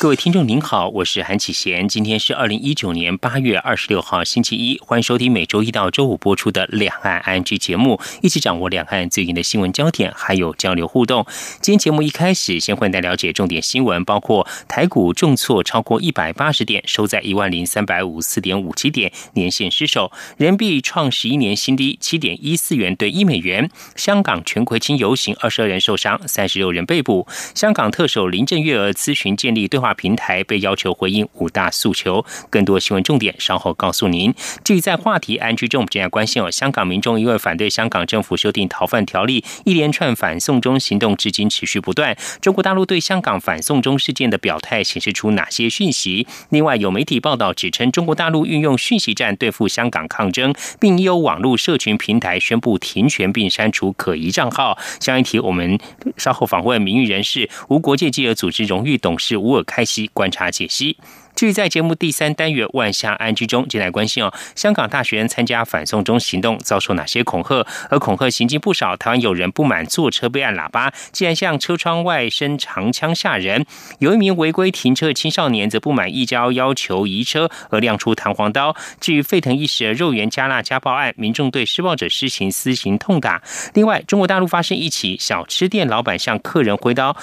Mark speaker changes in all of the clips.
Speaker 1: 各位听众您好，我是韩启贤，今天是二零一九年八月二十六号星期一，欢迎收听每周一到周五播出的两岸 I N G 节目，一起掌握两岸最近的新闻焦点，还有交流互动。今天节目一开始，先带大家了解重点新闻，包括台股重挫超过一百八十点，收在一万零三百五四点五七点，年线失守，人民币创十一年新低，七点一四元兑一美元。香港全葵青游行，二十二人受伤，三十六人被捕。香港特首林郑月娥咨询建立对话。平台被要求回应五大诉求，更多新闻重点稍后告诉您。至于在话题安居中，我们要关心哦，香港民众因为反对香港政府修订逃犯条例，一连串反送中行动至今持续不断。中国大陆对香港反送中事件的表态显示出哪些讯息？另外，有媒体报道指称，中国大陆运用讯息战对付香港抗争，并已有网络社群平台宣布停权并删除可疑账号。相关题，我们稍后访问名誉人士、无国界记者组织荣誉董事吴尔开。观察解析。至于在节目第三单元“万象安居”中，进来关心哦，香港大学生参加反送中行动遭受哪些恐吓？而恐吓行径不少，台湾有人不满坐车被按喇叭，竟然向车窗外伸长枪吓人；有一名违规停车的青少年则不满一交要求移车而亮出弹簧刀。至于沸腾一时的肉圆加辣家暴案，民众对施暴者施行私刑痛打。另外，中国大陆发生一起小吃店老板向客人挥刀，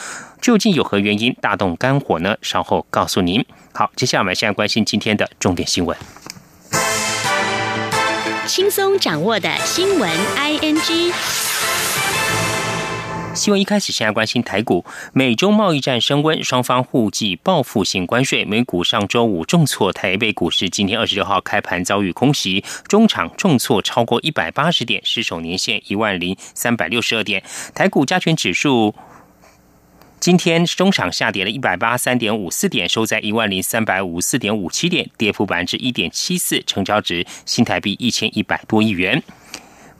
Speaker 1: 究竟有何原因大动肝火呢？稍后告诉您。好，接下来我们现在关心今天的重点新闻。
Speaker 2: 轻松掌握的新闻，I N G。
Speaker 1: 新闻一开始，先来关心台股，美中贸易战升温，双方互计报复性关税。美股上周五重挫，台北股市今天二十六号开盘遭遇空袭，中场重挫超过一百八十点，失守年线一万零三百六十二点。台股加权指数。今天中场下跌了一百八三点五四点，收在一万零三百五四点五七点，跌幅百分之一点七四，成交值新台币一千一百多亿元。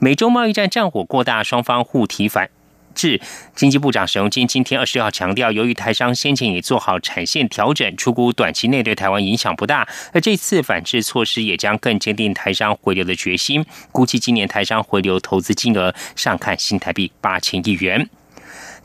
Speaker 1: 美洲贸易战战火过大，双方互提反制。经济部长沈荣金今天二十六号强调，由于台商先前已做好产线调整，出估短期内对台湾影响不大，而这次反制措施也将更坚定台商回流的决心。估计今年台商回流投资金额上看新台币八千亿元。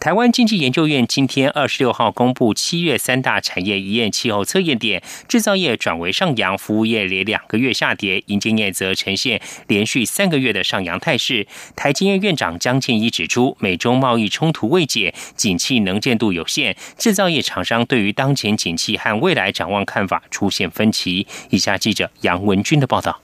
Speaker 1: 台湾经济研究院今天二十六号公布七月三大产业一验气候测验点，制造业转为上扬，服务业连两个月下跌，银建业则呈现连续三个月的上扬态势。台经院院长江建一指出，美中贸易冲突未解，景气能见度有限，制造业厂商对于当前景气和未来展望看法出现分歧。以下记者杨文军的报道。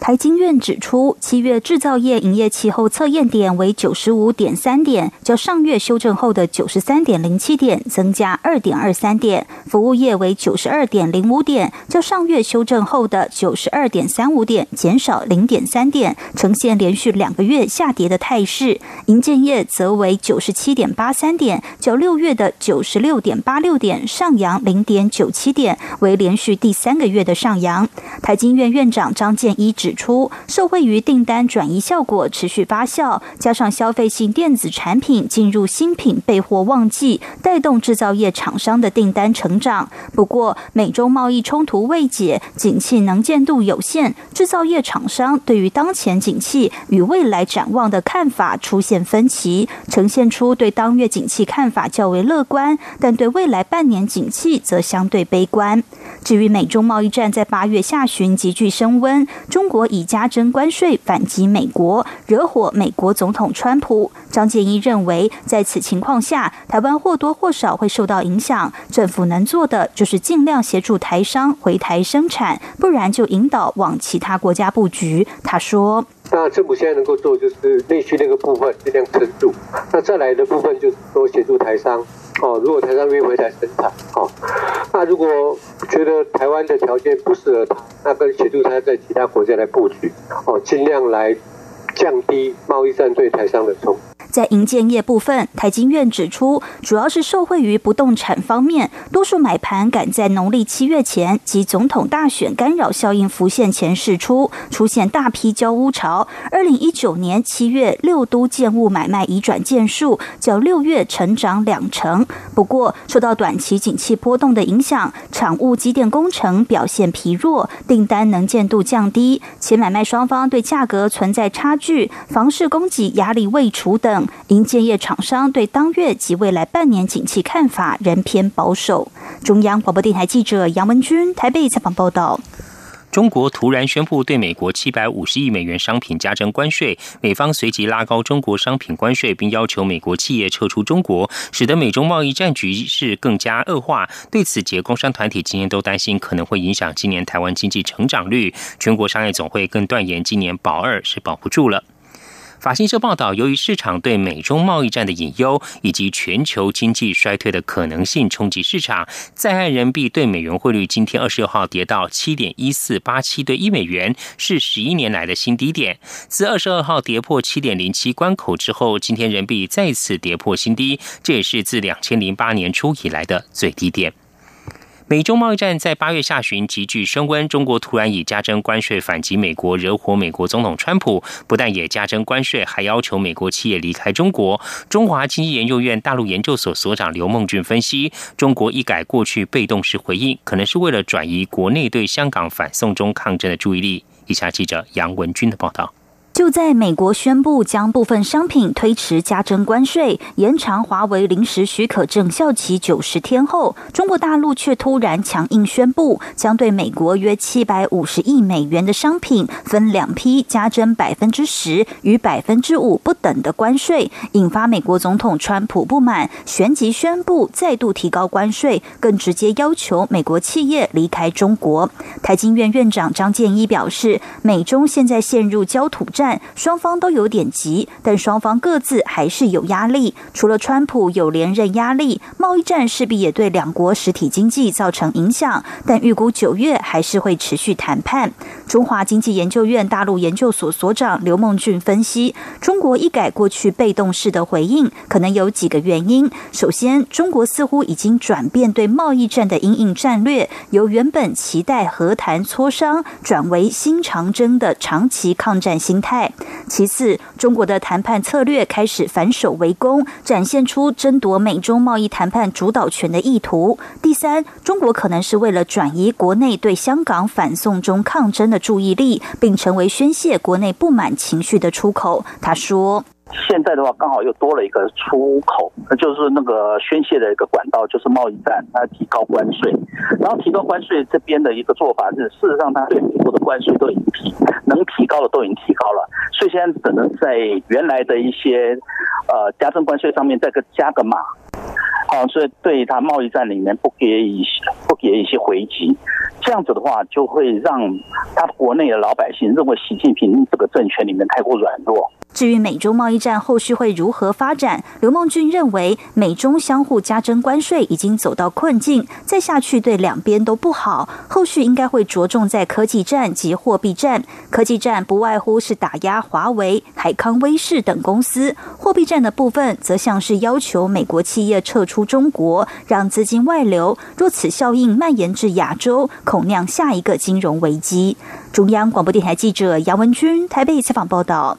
Speaker 3: 台经院指出，七月制造业营业气候测验点为九十五点三点，较上月修正后的九十三点零七点增加二点二三点；服务业为九十二点零五点，较上月修正后的九十二点三五点减少零点三点，呈现连续两个月下跌的态势；营建业则为九十七点八三点，较六月的九十六点八六点上扬零点九七点，为连续第三个月的上扬。台经院院长张建一指。指出，受惠于订单转移效果持续发酵，加上消费性电子产品进入新品备货旺季，带动制造业厂商的订单成长。不过，美中贸易冲突未解，景气能见度有限，制造业厂商对于当前景气与未来展望的看法出现分歧，呈现出对当月景气看法较为乐观，但对未来半年景气则相对悲观。至于美中贸易战在八月下旬急剧升温，中国。以加征关税反击美国，惹火美国总统川普。张建一认为，在此情况下，台湾或多或少会受到影响。政府能做的就是尽量协助台商回台生产，不然就引导往其他国家布局。他说：“
Speaker 4: 那政府现在能够做就是内需那个部分尽量撑住，那再来的部分就是说协助台商。”哦，如果台商愿意回来生产，哦，那如果觉得台湾的条件不适合他，那跟协助他在其他国家来布局，哦，尽量来降低贸易战对台商的冲击。
Speaker 3: 在营建业部分，台经院指出，主要是受惠于不动产方面，多数买盘赶在农历七月前及总统大选干扰效应浮现前释出，出现大批交屋潮。二零一九年七月六都建物买卖移转件数较六月成长两成。不过，受到短期景气波动的影响，产物机电工程表现疲弱，订单能见度降低，且买卖双方对价格存在差距，房市供给压力未除等，营建业厂商对当月及未来半年景气看法仍偏保守。中央广播电台记者杨文君台北采访报道。
Speaker 1: 中国突然宣布对美国七百五十亿美元商品加征关税，美方随即拉高中国商品关税，并要求美国企业撤出中国，使得美中贸易战局势更加恶化。对此，节工商团体今年都担心可能会影响今年台湾经济成长率。全国商业总会更断言，今年保二是保不住了。法新社报道，由于市场对美中贸易战的隐忧以及全球经济衰退的可能性冲击市场，在岸人民币对美元汇率今天二十六号跌到七点一四八七对一美元，是十一年来的新低点。自二十二号跌破七点零七关口之后，今天人民币再次跌破新低，这也是自两千零八年初以来的最低点。美中贸易战在八月下旬急剧升温，中国突然以加征关税反击美国，惹火美国总统川普。不但也加征关税，还要求美国企业离开中国。中华经济研究院大陆研究所所长刘梦俊分析，中国一改过去被动式回应，可能是为了转移国内对香港反送中抗争的注意力。以下记者杨文军的报道。
Speaker 3: 就在美国宣布将部分商品推迟加征关税、延长华为临时许可证效期九十天后，中国大陆却突然强硬宣布，将对美国约七百五十亿美元的商品分两批加征百分之十与百分之五不等的关税，引发美国总统川普不满，旋即宣布再度提高关税，更直接要求美国企业离开中国。台经院院长张建一表示，美中现在陷入焦土战。双方都有点急，但双方各自还是有压力。除了川普有连任压力，贸易战势必也对两国实体经济造成影响。但预估九月还是会持续谈判。中华经济研究院大陆研究所所长刘梦俊分析，中国一改过去被动式的回应，可能有几个原因。首先，中国似乎已经转变对贸易战的阴影战略，由原本期待和谈磋商，转为新长征的长期抗战心态。其次，中国的谈判策略开始反守为攻，展现出争夺美中贸易谈判主导权的意图。第三，中国可能是为了转移国内对香港反送中抗争的注意力，并成为宣泄国内不满情绪的出口。他说。
Speaker 5: 现在的话，刚好又多了一个出口，就是那个宣泄的一个管道，就是贸易战，它提高关税，然后提高关税这边的一个做法是，事实上它对美国的关税都已经提，能提高的都已经提高了，所以现在只能在原来的一些呃加征关税上面再个加个码，啊，所以对它贸易战里面不给一些不给一些回击，这样子的话就会让他国内的老百姓认为习近平这个政权里面太过软弱。
Speaker 3: 至于美中贸易战后续会如何发展，刘梦俊认为，美中相互加征关税已经走到困境，再下去对两边都不好。后续应该会着重在科技战及货币战。科技战不外乎是打压华为、海康威视等公司；货币战的部分，则像是要求美国企业撤出中国，让资金外流。若此效应蔓延至亚洲，恐酿下一个金融危机。中央广播电台记者杨文君台北采访报道。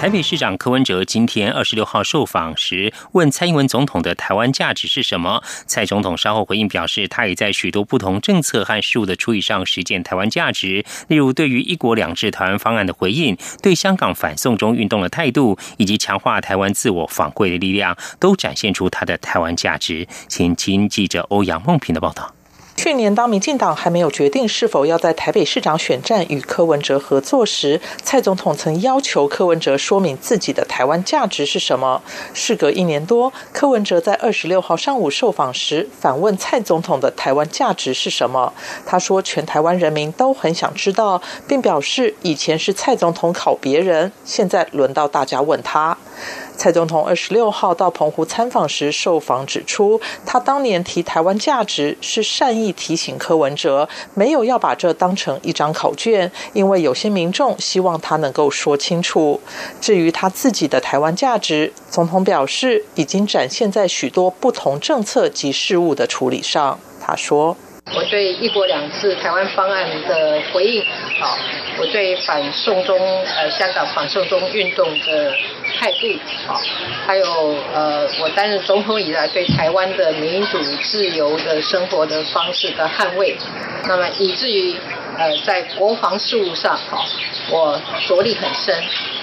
Speaker 1: 台北市长柯文哲今天二十六号受访时，问蔡英文总统的台湾价值是什么？蔡总统稍后回应表示，他也在许多不同政策和事务的处理上实践台湾价值，例如对于“一国两制”台湾方案的回应，对香港反送中运动的态度，以及强化台湾自我防卫的力量，都展现出他的台湾价值。请听记者欧阳梦平的报道。
Speaker 6: 去年，当民进党还没有决定是否要在台北市长选战与柯文哲合作时，蔡总统曾要求柯文哲说明自己的台湾价值是什么。事隔一年多，柯文哲在二十六号上午受访时，反问蔡总统的台湾价值是什么？他说：“全台湾人民都很想知道，并表示以前是蔡总统考别人，现在轮到大家问他。”蔡总统二十六号到澎湖参访时，受访指出，他当年提台湾价值是善意提醒柯文哲，没有要把这当成一张考卷，因为有些民众希望他能够说清楚。至于他自己的台湾价值，总统表示已经展现在许多不同政策及事务的处理上。他说。
Speaker 7: 我对“一国两制”台湾方案的回应，好，我对反送中呃香港反送中运动的态度，好，还有呃我担任总统以来对台湾的民主自由的生活的方式的捍卫，那么以至于呃在国防事务上，好，我着力很深，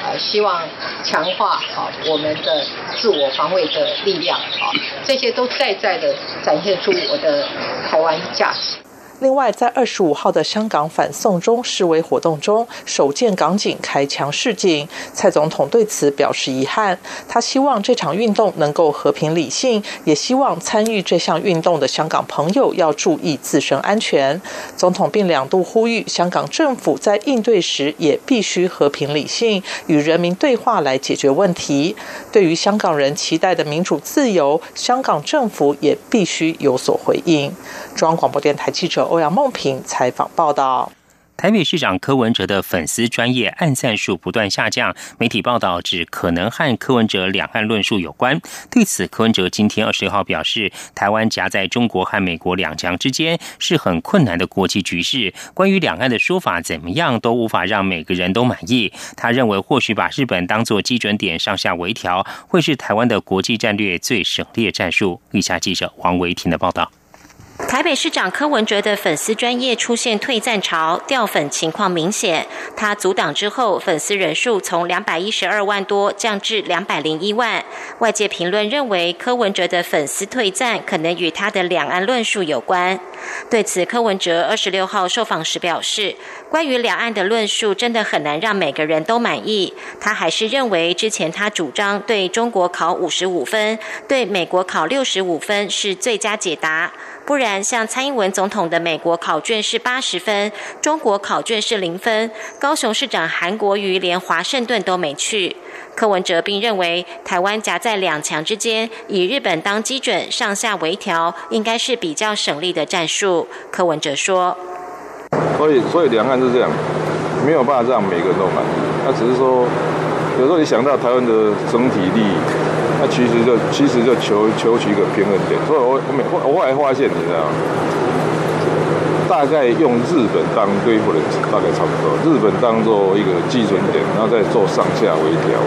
Speaker 7: 呃希望强化好我们的自我防卫的力量，啊，这些都在在的展现出我的台湾价值。
Speaker 6: 另外，在二十五号的香港反送中示威活动中，首见港警开枪示警，蔡总统对此表示遗憾。他希望这场运动能够和平理性，也希望参与这项运动的香港朋友要注意自身安全。总统并两度呼吁香港政府在应对时也必须和平理性，与人民对话来解决问题。对于香港人期待的民主自由，香港政府也必须有所回应。中央广播电台记者。欧阳梦平采访报道：
Speaker 1: 台北市长柯文哲的粉丝专业暗赞数不断下降，媒体报道指可能和柯文哲两岸论述有关。对此，柯文哲今天二十六号表示，台湾夹在中国和美国两强之间是很困难的国际局势，关于两岸的说法怎么样都无法让每个人都满意。他认为，或许把日本当作基准点上下微调，会是台湾的国际战略最省略战术。以下记者王维婷的报道。
Speaker 2: 台北市长柯文哲的粉丝专业出现退赞潮，掉粉情况明显。他阻挡之后，粉丝人数从两百一十二万多降至两百零一万。外界评论认为，柯文哲的粉丝退赞可能与他的两岸论述有关。对此，柯文哲二十六号受访时表示，关于两岸的论述真的很难让每个人都满意。他还是认为，之前他主张对中国考五十五分，对美国考六十五分是最佳解答。不然，像蔡英文总统的美国考卷是八十分，中国考卷是零分。高雄市长韩国瑜连华盛顿都没去。柯文哲并认为，台湾夹在两强之间，以日本当基准，上下微调，应该是比较省力的战术。柯文哲说：“
Speaker 8: 所以，所以两岸是这样，没有办法让每个人都满意。那只是说，有时候你想到台湾的整体利益。”那其实就其实就求求取一个平衡点，所以我我每我后来发现，你知道，大概用日本当对付的大概差不多，日本当做一个基准点，然后再做上下微调，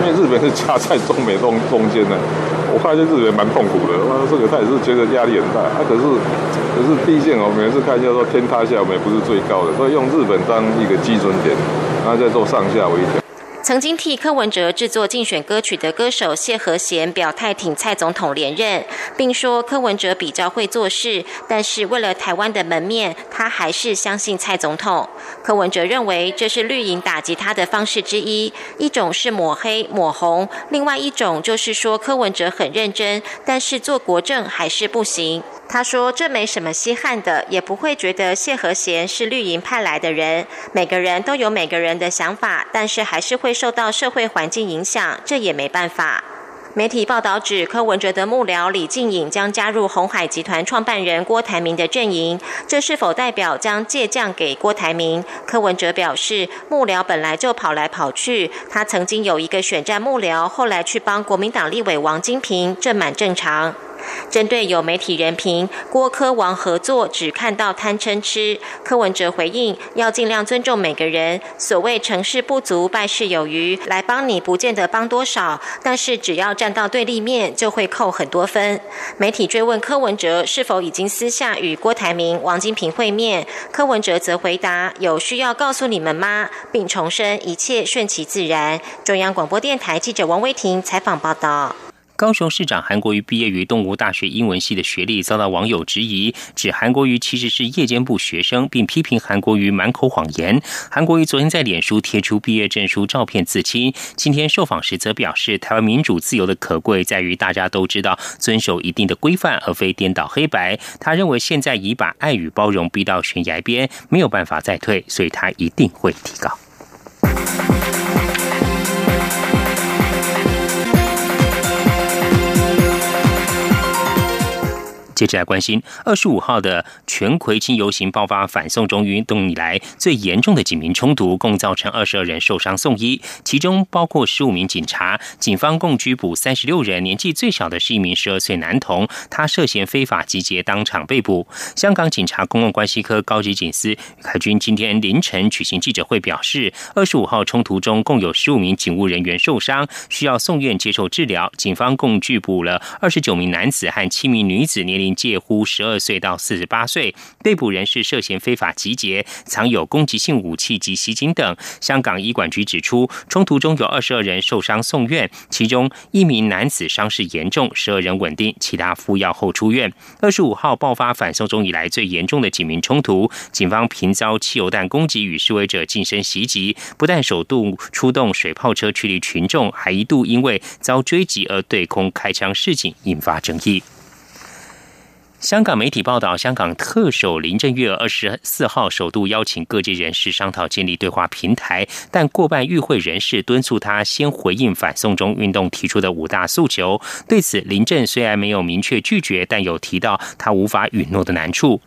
Speaker 8: 因为日本是夹在中美中中间的。我发现日本蛮痛苦的，哇，这个他也是觉得压力很大。啊，可是可是毕竟我每次看叫做天塌下来，我们也不是最高的，所以用日本当一个基准点，然后再做上下微调。
Speaker 2: 曾经替柯文哲制作竞选歌曲的歌手谢和弦表态挺蔡总统连任，并说柯文哲比较会做事，但是为了台湾的门面，他还是相信蔡总统。柯文哲认为这是绿营打击他的方式之一，一种是抹黑抹红，另外一种就是说柯文哲很认真，但是做国政还是不行。他说：“这没什么稀罕的，也不会觉得谢和弦是绿营派来的人。每个人都有每个人的想法，但是还是会受到社会环境影响，这也没办法。”媒体报道指，柯文哲的幕僚李静颖将加入红海集团创办人郭台铭的阵营，这是否代表将借将给郭台铭？柯文哲表示，幕僚本来就跑来跑去，他曾经有一个选战幕僚，后来去帮国民党立委王金平，这蛮正常。针对有媒体人评郭科王合作只看到贪嗔痴，柯文哲回应要尽量尊重每个人。所谓成事不足败事有余，来帮你不见得帮多少，但是只要站到对立面就会扣很多分。媒体追问柯文哲是否已经私下与郭台铭、王金平会面，柯文哲则回答有需要告诉你们吗，并重申一切顺其自然。中央广播电台记者王威婷采访报道。
Speaker 1: 高雄市长韩国瑜毕业于东吴大学英文系的学历遭到网友质疑，指韩国瑜其实是夜间部学生，并批评韩国瑜满口谎言。韩国瑜昨天在脸书贴出毕业证书照片自清，今天受访时则表示，台湾民主自由的可贵在于大家都知道遵守一定的规范，而非颠倒黑白。他认为现在已把爱与包容逼到悬崖边，没有办法再退，所以他一定会提高。接着来关心，二十五号的全葵青游行爆发反送中运动以来最严重的警民冲突，共造成二十二人受伤送医，其中包括十五名警察。警方共拘捕三十六人，年纪最小的是一名十二岁男童，他涉嫌非法集结，当场被捕。香港警察公共关系科高级警司凯军今天凌晨举行记者会，表示二十五号冲突中共有十五名警务人员受伤，需要送院接受治疗。警方共拘捕了二十九名男子和七名女子，年龄。介乎十二岁到四十八岁，被捕人士涉嫌非法集结、藏有攻击性武器及袭警等。香港医管局指出，冲突中有二十二人受伤送院，其中一名男子伤势严重，十二人稳定，其他服药后出院。二十五号爆发反送中以来最严重的警民冲突，警方频遭汽油弹攻击与示威者近身袭击，不但首度出动水炮车驱离群众，还一度因为遭追击而对空开枪示警，引发争议。香港媒体报道，香港特首林郑月娥二十四号首度邀请各界人士商讨建立对话平台，但过半与会人士敦促他先回应反送中运动提出的五大诉求。对此，林郑虽然没有明确拒绝，但有提到他无法允诺的难处。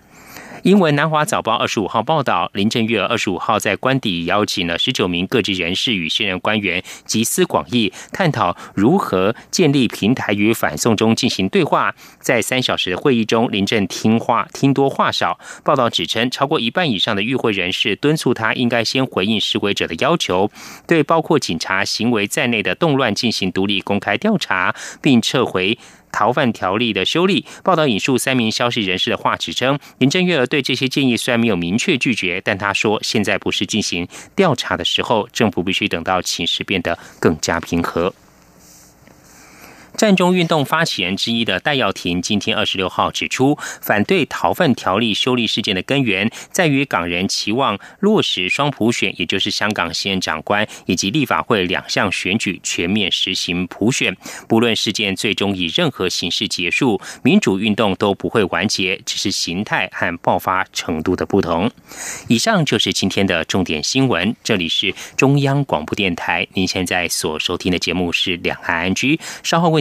Speaker 1: 英文《南华早报》二十五号报道，林郑月娥二十五号在官邸邀请了十九名各级人士与现任官员集思广益，探讨如何建立平台与反送中进行对话。在三小时的会议中，林郑听话听多话少。报道指称，超过一半以上的与会人士敦促他应该先回应示威者的要求，对包括警察行为在内的动乱进行独立公开调查，并撤回。逃犯条例的修例报道引述三名消息人士的话，指称林郑月娥对这些建议虽然没有明确拒绝，但她说现在不是进行调查的时候，政府必须等到情势变得更加平和。战中运动发起人之一的戴耀廷今天二十六号指出，反对逃犯条例修例事件的根源在于港人期望落实双普选，也就是香港行政长官以及立法会两项选举全面实行普选。不论事件最终以任何形式结束，民主运动都不会完结，只是形态和爆发程度的不同。以上就是今天的重点新闻，这里是中央广播电台，您现在所收听的节目是两岸安居，稍后为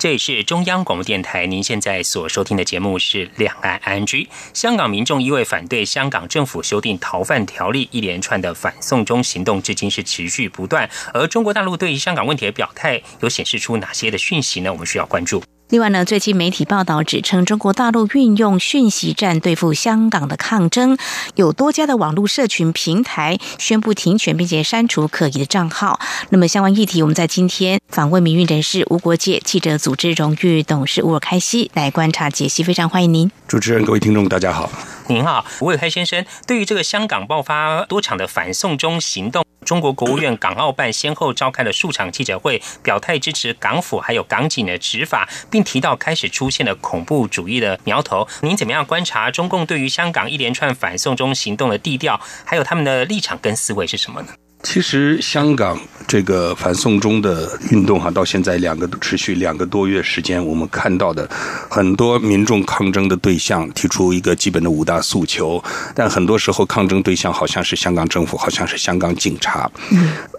Speaker 1: 这里是中央广播电台，您现在所收听的节目是《两岸安居》。香港民众因为反对香港政府修订逃犯条例，一连串的反送中行动至今是持续不断。而中国大陆对于香港问题的表态，有显示出哪些的讯息呢？我们需要关注。
Speaker 9: 另外呢，最近媒体报道指称，中国大陆运用讯息战对付香港的抗争，有多家的网络社群平台宣布停权，并且删除可疑的账号。那么相关议题，我们在今天访问民运人士吴国界记者组织荣誉董事沃尔开西来观察解析，非常欢迎您。
Speaker 10: 主持人，各位听众，大家好。
Speaker 1: 您好，吴伟开先生。对于这个香港爆发多场的反送中行动，中国国务院港澳办先后召开了数场记者会，表态支持港府还有港警的执法，并提到开始出现了恐怖主义的苗头。您怎么样观察中共对于香港一连串反送中行动的地调，还有他们的立场跟思维是什么呢？
Speaker 10: 其实香港这个反送中的运动哈，到现在两个持续两个多月时间，我们看到的很多民众抗争的对象提出一个基本的五大诉求，但很多时候抗争对象好像是香港政府，好像是香港警察，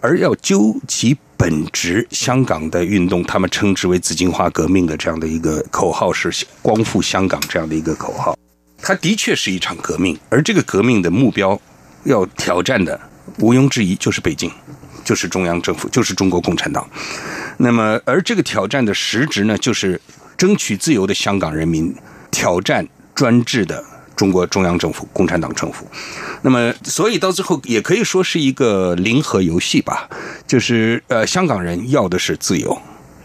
Speaker 10: 而要究其本质，香港的运动，他们称之为紫荆花革命的这样的一个口号是“光复香港”这样的一个口号，它的确是一场革命，而这个革命的目标要挑战的。毋庸置疑，就是北京，就是中央政府，就是中国共产党。那么，而这个挑战的实质呢，就是争取自由的香港人民挑战专制的中国中央政府、共产党政府。那么，所以到最后也可以说是一个零和游戏吧。就是呃，香港人要的是自由，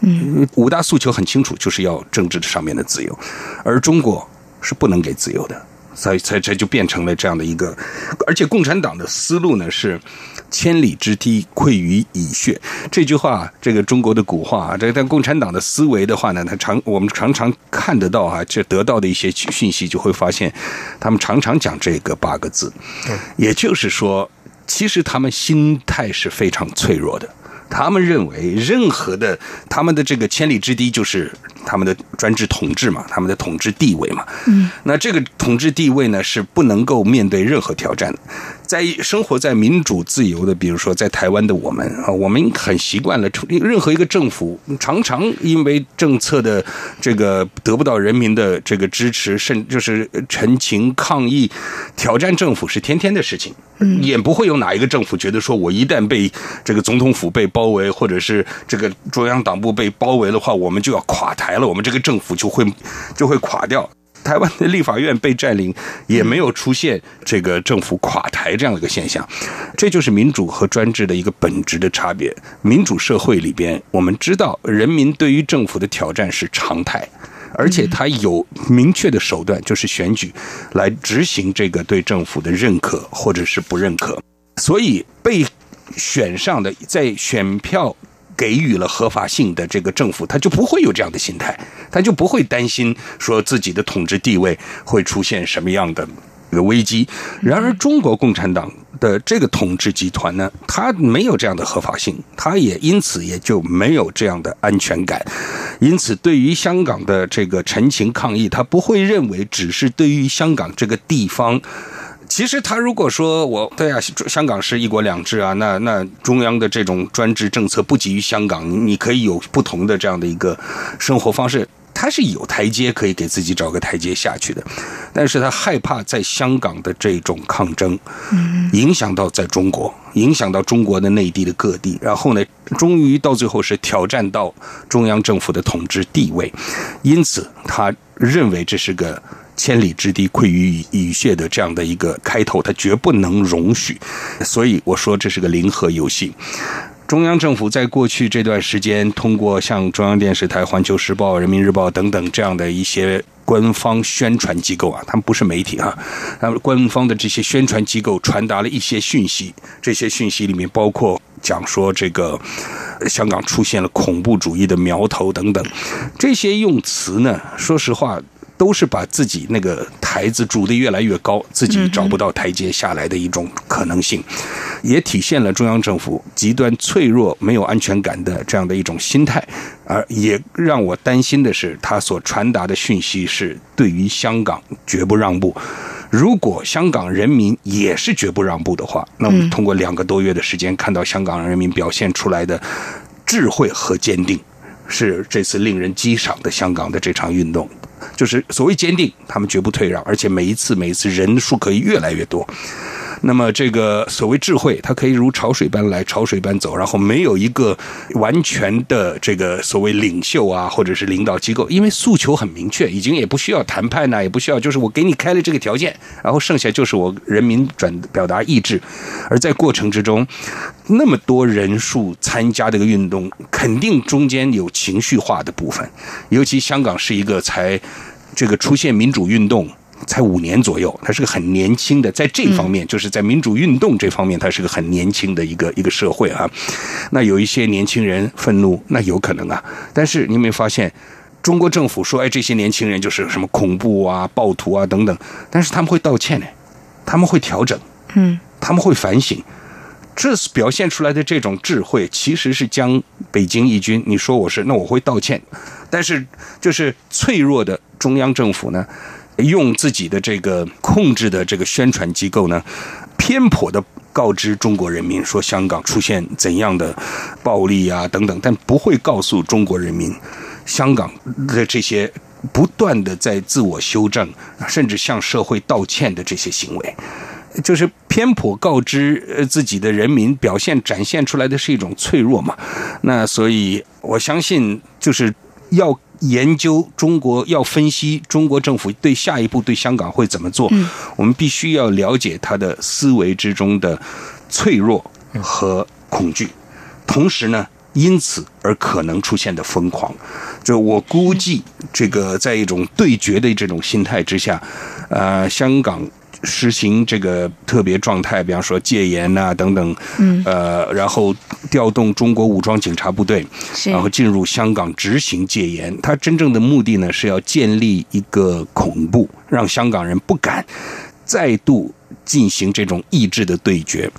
Speaker 10: 嗯，五大诉求很清楚，就是要政治上面的自由，而中国是不能给自由的。才才才就变成了这样的一个，而且共产党的思路呢是“千里之堤，溃于蚁穴”这句话，这个中国的古话啊，这但共产党的思维的话呢，他常我们常常看得到啊，这得到的一些讯息就会发现，他们常常讲这个八个字，也就是说，其实他们心态是非常脆弱的。他们认为，任何的他们的这个千里之堤就是他们的专制统治嘛，他们的统治地位嘛。嗯，那这个统治地位呢，是不能够面对任何挑战的。在生活在民主自由的，比如说在台湾的我们啊，我们很习惯了，任何一个政府常常因为政策的这个得不到人民的这个支持，甚就是陈情抗议、挑战政府是天天的事情。嗯，也不会有哪一个政府觉得说我一旦被这个总统府被包围，或者是这个中央党部被包围的话，我们就要垮台了，我们这个政府就会就会垮掉。台湾的立法院被占领，也没有出现这个政府垮台这样的一个现象，这就是民主和专制的一个本质的差别。民主社会里边，我们知道人民对于政府的挑战是常态，而且他有明确的手段，就是选举来执行这个对政府的认可或者是不认可。所以被选上的在选票。给予了合法性的这个政府，他就不会有这样的心态，他就不会担心说自己的统治地位会出现什么样的一个危机。然而，中国共产党的这个统治集团呢，他没有这样的合法性，他也因此也就没有这样的安全感。因此，对于香港的这个陈情抗议，他不会认为只是对于香港这个地方。其实他如果说我对啊，香港是一国两制啊，那那中央的这种专制政策不及于香港，你可以有不同的这样的一个生活方式，他是有台阶可以给自己找个台阶下去的，但是他害怕在香港的这种抗争，影响到在中国，影响到中国的内地的各地，然后呢，终于到最后是挑战到中央政府的统治地位，因此他认为这是个。千里之堤溃于蚁穴的这样的一个开头，他绝不能容许。所以我说这是个零和游戏。中央政府在过去这段时间，通过像中央电视台、环球时报、人民日报等等这样的一些官方宣传机构啊，他们不是媒体啊，他们官方的这些宣传机构传达了一些讯息，这些讯息里面包括讲说这个香港出现了恐怖主义的苗头等等，这些用词呢，说实话。都是把自己那个台子筑得越来越高，自己找不到台阶下来的一种可能性，也体现了中央政府极端脆弱、没有安全感的这样的一种心态。而也让我担心的是，他所传达的讯息是对于香港绝不让步。如果香港人民也是绝不让步的话，那么通过两个多月的时间，看到香港人民表现出来的智慧和坚定，是这次令人激赏的香港的这场运动。就是所谓坚定，他们绝不退让，而且每一次每一次人数可以越来越多。那么这个所谓智慧，它可以如潮水般来，潮水般走，然后没有一个完全的这个所谓领袖啊，或者是领导机构，因为诉求很明确，已经也不需要谈判呢，也不需要，就是我给你开了这个条件，然后剩下就是我人民转表达意志。而在过程之中，那么多人数参加这个运动，肯定中间有情绪化的部分，尤其香港是一个才这个出现民主运动。才五年左右，他是个很年轻的，在这方面，就是在民主运动这方面，他是个很年轻的一个一个社会啊。那有一些年轻人愤怒，那有可能啊。但是你有没有发现，中国政府说，哎，这些年轻人就是什么恐怖啊、暴徒啊等等，但是他们会道歉呢，他们会调整，
Speaker 9: 嗯，
Speaker 10: 他们会反省，这表现出来的这种智慧，其实是将北京义军，你说我是，那我会道歉，但是就是脆弱的中央政府呢？用自己的这个控制的这个宣传机构呢，偏颇的告知中国人民说香港出现怎样的暴力啊等等，但不会告诉中国人民，香港的这些不断的在自我修正，甚至向社会道歉的这些行为，就是偏颇告知自己的人民，表现展现出来的是一种脆弱嘛？那所以我相信就是要。研究中国要分析中国政府对下一步对香港会怎么做，我们必须要了解他的思维之中的脆弱和恐惧，同时呢，因此而可能出现的疯狂。就我估计，这个在一种对决的这种心态之下，呃，香港。实行这个特别状态，比方说戒严呐等等，
Speaker 9: 嗯，
Speaker 10: 呃，然后调动中国武装警察部队，然后进入香港执行戒严。他真正的目的呢，是要建立一个恐怖，让香港人不敢再度。进行这种意志的对决，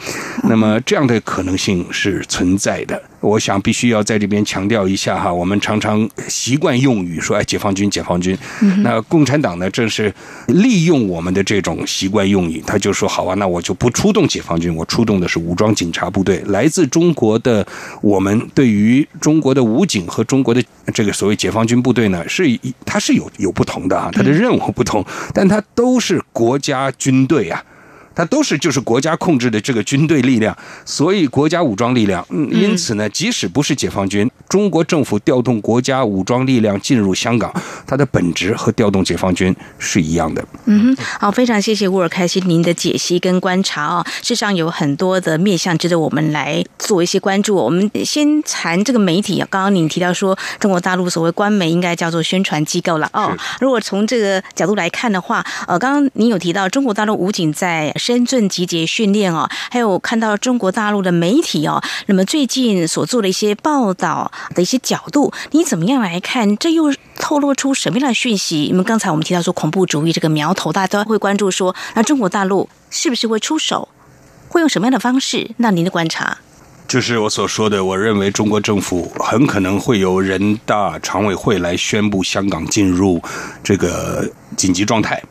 Speaker 10: 那么这样的可能性是存在的。我想必须要在这边强调一下哈，我们常常习惯用语说“哎，解放军，解放军”。那共产党呢，正是利用我们的这种习惯用语，他就说：“好啊，那我就不出动解放军，我出动的是武装警察部队。来自中国的我们，对于中国的武警和中国的这个所谓解放军部队呢，是它是有有不同的啊，它的任务不同，但它都是国家军队啊。”它都是就是国家控制的这个军队力量，所以国家武装力量，嗯，因此呢，即使不是解放军，中国政府调动国家武装力量进入香港，它的本质和调动解放军是一样的。
Speaker 9: 嗯哼，好，非常谢谢乌尔开心您的解析跟观察啊，事实上有很多的面向值得我们来做一些关注。我们先谈这个媒体啊，刚刚您提到说中国大陆所谓官媒应该叫做宣传机构了哦。如果从这个角度来看的话，呃，刚刚您有提到中国大陆武警在。深圳集结训练哦，还有看到中国大陆的媒体哦，那么最近所做的一些报道的一些角度，你怎么样来看？这又透露出什么样的讯息？你们刚才我们提到说恐怖主义这个苗头，大家都会关注说，那中国大陆是不是会出手？会用什么样的方式？那您的观察？
Speaker 10: 就是我所说的，我认为中国政府很可能会由人大常委会来宣布香港进入这个紧急状态。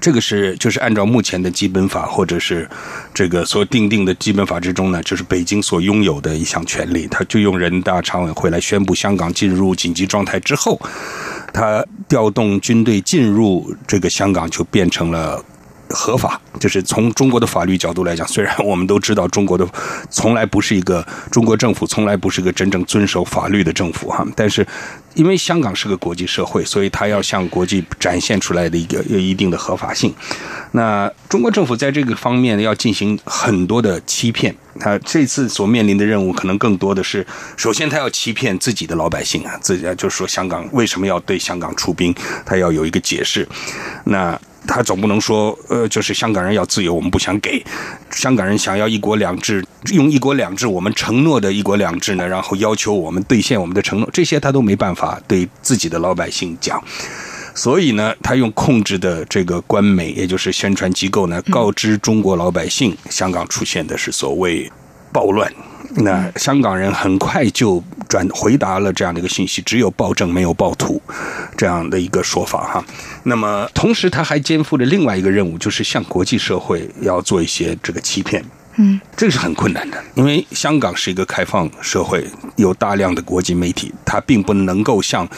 Speaker 10: 这个是就是按照目前的基本法或者是这个所定定的基本法之中呢，就是北京所拥有的一项权利，他就用人大常委会来宣布香港进入紧急状态之后，他调动军队进入这个香港就变成了合法。就是从中国的法律角度来讲，虽然我们都知道中国的从来不是一个中国政府从来不是一个真正遵守法律的政府哈，但是因为香港是个国际社会，所以它要向国际展现出来的一个有一定的合法性。那中国政府在这个方面要进行很多的欺骗，他这次所面临的任务可能更多的是，首先他要欺骗自己的老百姓啊，自己就是说香港为什么要对香港出兵，他要有一个解释。那他总不能说，呃，就是香港人要自由，我们不想给；香港人想要一国两制，用一国两制，我们承诺的一国两制呢，然后要求我们兑现我们的承诺，这些他都没办法对自己的老百姓讲。所以呢，他用控制的这个官媒，也就是宣传机构呢，告知中国老百姓，香港出现的是所谓暴乱。那香港人很快就转回答了这样的一个信息，只有暴政没有暴徒，这样的一个说法哈。那么同时，他还肩负着另外一个任务，就是向国际社会要做一些这个欺骗。
Speaker 3: 嗯，
Speaker 10: 这个是很困难的，因为香港是一个开放社会，有大量的国际媒体，它并不能够像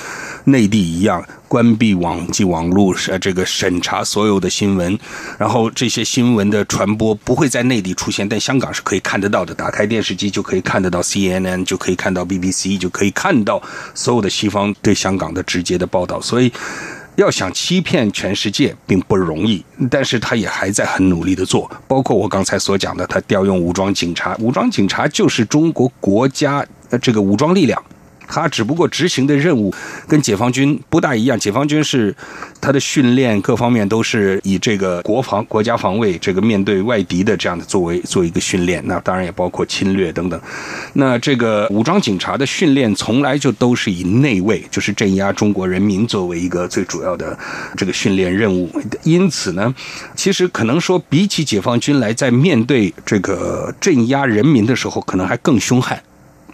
Speaker 10: 内地一样关闭网际网络，呃，这个审查所有的新闻，然后这些新闻的传播不会在内地出现，但香港是可以看得到的，打开电视机就可以看得到 CNN，就可以看到 BBC，就可以看到所有的西方对香港的直接的报道，所以。要想欺骗全世界并不容易，但是他也还在很努力的做，包括我刚才所讲的，他调用武装警察，武装警察就是中国国家呃这个武装力量。他只不过执行的任务跟解放军不大一样，解放军是他的训练各方面都是以这个国防、国家防卫这个面对外敌的这样的作为做一个训练，那当然也包括侵略等等。那这个武装警察的训练从来就都是以内卫，就是镇压中国人民作为一个最主要的这个训练任务。因此呢，其实可能说比起解放军来，在面对这个镇压人民的时候，可能还更凶悍。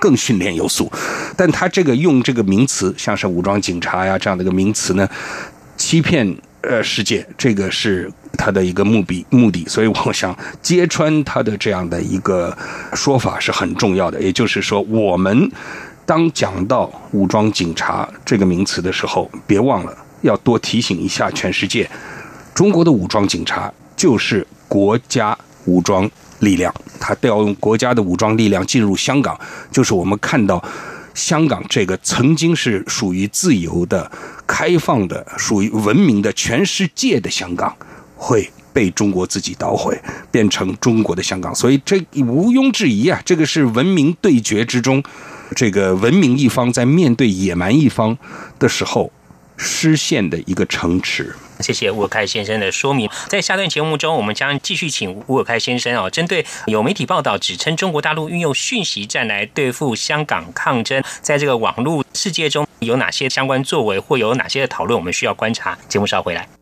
Speaker 10: 更训练有素，但他这个用这个名词，像是武装警察呀这样的一个名词呢，欺骗呃世界，这个是他的一个目的目的。所以我想揭穿他的这样的一个说法是很重要的。也就是说，我们当讲到武装警察这个名词的时候，别忘了要多提醒一下全世界，中国的武装警察就是国家武装。力量，他调用国家的武装力量进入香港，就是我们看到香港这个曾经是属于自由的、开放的、属于文明的全世界的香港，会被中国自己捣毁，变成中国的香港。所以这毋庸置疑啊，这个是文明对决之中，这个文明一方在面对野蛮一方的时候失陷的一个城池。
Speaker 1: 谢谢吴尔开先生的说明。在下段节目中，我们将继续请吴尔开先生哦，针对有媒体报道指称中国大陆运用讯息战来对付香港抗争，在这个网络世界中有哪些相关作为，或有哪些的讨论，我们需要观察。节目稍后回来。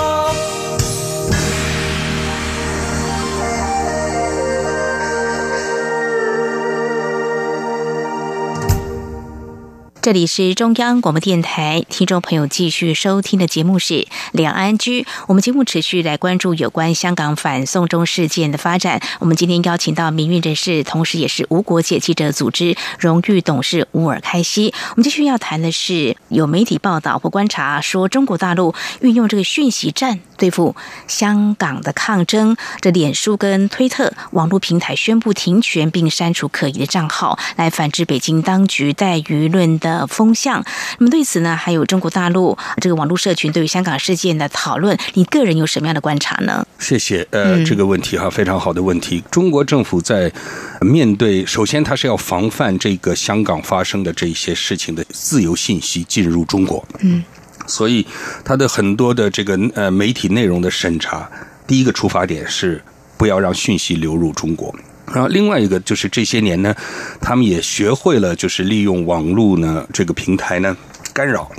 Speaker 9: 这里是中央广播电台，听众朋友继续收听的节目是《两岸居》。我们节目持续来关注有关香港反送中事件的发展。我们今天邀请到民运人士，同时也是无国界记者组织荣誉董事乌尔开西。我们继续要谈的是，有媒体报道或观察说，中国大陆运用这个讯息战对付香港的抗争。这脸书跟推特网络平台宣布停权并删除可疑的账号，来反制北京当局带舆论的。的风向。那么对此呢，还有中国大陆这个网络社群对于香港事件的讨论，你个人有什么样的观察呢？
Speaker 10: 谢谢，呃，这个问题哈，非常好的问题。中国政府在面对，首先它是要防范这个香港发生的这一些事情的自由信息进入中国，
Speaker 9: 嗯，
Speaker 10: 所以它的很多的这个呃媒体内容的审查，第一个出发点是不要让讯息流入中国。然后另外一个就是这些年呢，他们也学会了就是利用网络呢这个平台呢干扰，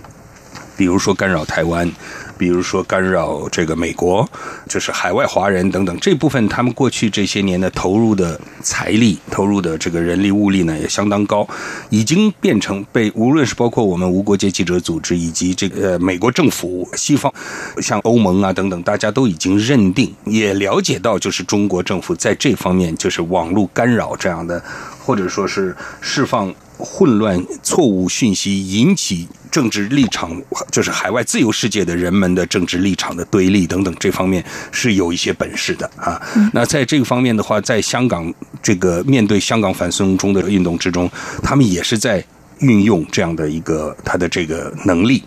Speaker 10: 比如说干扰台湾。比如说干扰这个美国，就是海外华人等等这部分，他们过去这些年的投入的财力、投入的这个人力物力呢，也相当高，已经变成被无论是包括我们无国界记者组织以及这个美国政府、西方像欧盟啊等等，大家都已经认定，也了解到，就是中国政府在这方面就是网络干扰这样的，或者说是释放。混乱、错误讯息引起政治立场，就是海外自由世界的人们的政治立场的对立等等，这方面是有一些本事的啊。那在这个方面的话，在香港这个面对香港反送中的运动之中，他们也是在运用这样的一个他的这个能力，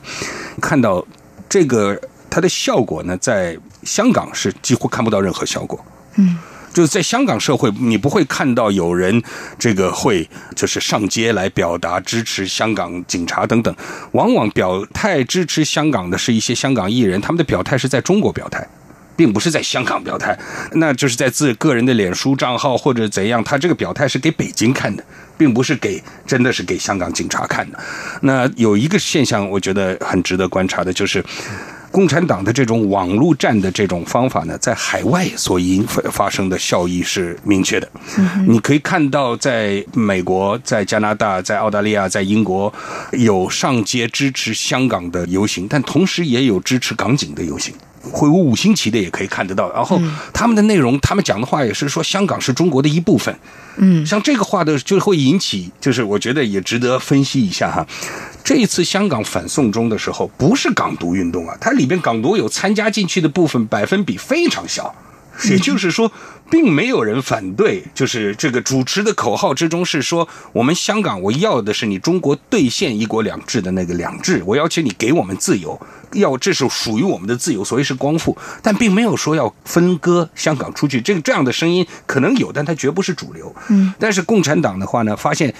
Speaker 10: 看到这个它的效果呢，在香港是几乎看不到任何效果。
Speaker 9: 嗯。
Speaker 10: 就是在香港社会，你不会看到有人这个会就是上街来表达支持香港警察等等。往往表态支持香港的是一些香港艺人，他们的表态是在中国表态，并不是在香港表态。那就是在自个人的脸书账号或者怎样，他这个表态是给北京看的，并不是给真的是给香港警察看的。那有一个现象，我觉得很值得观察的，就是。共产党的这种网络战的这种方法呢，在海外所引发发生的效益是明确的。你可以看到，在美国、在加拿大、在澳大利亚、在英国，有上街支持香港的游行，但同时也有支持港警的游行。会舞五星旗的也可以看得到。然后他们的内容，他们讲的话也是说香港是中国的一部分。
Speaker 9: 嗯，
Speaker 10: 像这个话的就会引起，就是我觉得也值得分析一下哈。这一次香港反送中的时候，不是港独运动啊，它里边港独有参加进去的部分，百分比非常小。也就是说，并没有人反对，就是这个主持的口号之中是说，我们香港我要的是你中国兑现一国两制的那个两制，我要求你给我们自由，要这是属于我们的自由，所以是光复，但并没有说要分割香港出去。这个这样的声音可能有，但它绝不是主流。
Speaker 9: 嗯，
Speaker 10: 但是共产党的话呢，发现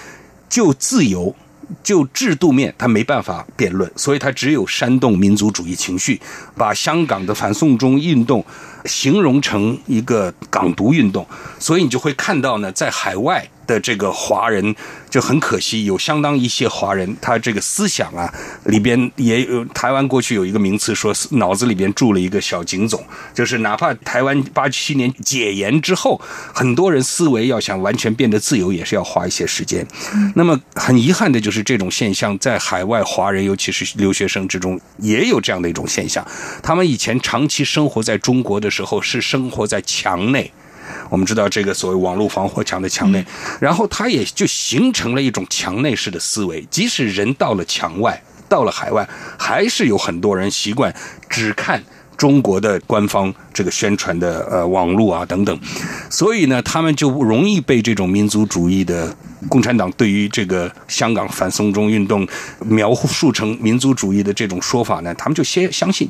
Speaker 10: 就自由。就制度面，他没办法辩论，所以他只有煽动民族主义情绪，把香港的反送中运动形容成一个港独运动，所以你就会看到呢，在海外。的这个华人就很可惜，有相当一些华人，他这个思想啊里边也有台湾过去有一个名词说脑子里边住了一个小警总，就是哪怕台湾八七年解严之后，很多人思维要想完全变得自由，也是要花一些时间。那么很遗憾的就是这种现象在海外华人，尤其是留学生之中也有这样的一种现象。他们以前长期生活在中国的时候，是生活在墙内。我们知道这个所谓网络防火墙的墙内，然后它也就形成了一种墙内式的思维。即使人到了墙外，到了海外，还是有很多人习惯只看中国的官方这个宣传的呃网络啊等等，所以呢，他们就容易被这种民族主义的共产党对于这个香港反送中运动描述成民族主义的这种说法呢，他们就先相信。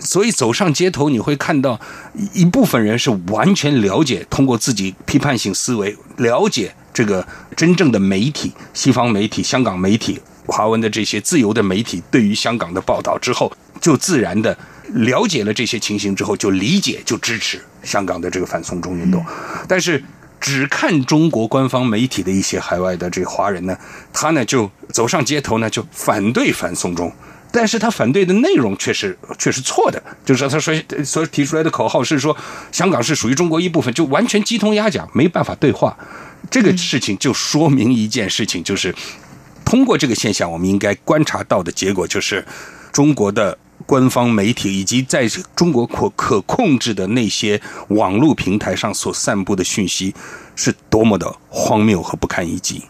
Speaker 10: 所以走上街头，你会看到一部分人是完全了解，通过自己批判性思维了解这个真正的媒体、西方媒体、香港媒体、华文的这些自由的媒体对于香港的报道之后，就自然的了解了这些情形之后，就理解、就支持香港的这个反送中运动。但是，只看中国官方媒体的一些海外的这个华人呢，他呢就走上街头呢，就反对反送中。但是他反对的内容却是却是错的，就是他说所提出来的口号是说香港是属于中国一部分，就完全鸡同鸭讲，没办法对话。这个事情就说明一件事情，就是通过这个现象，我们应该观察到的结果就是，中国的官方媒体以及在中国可可控制的那些网络平台上所散布的讯息，是多么的荒谬和不堪一击。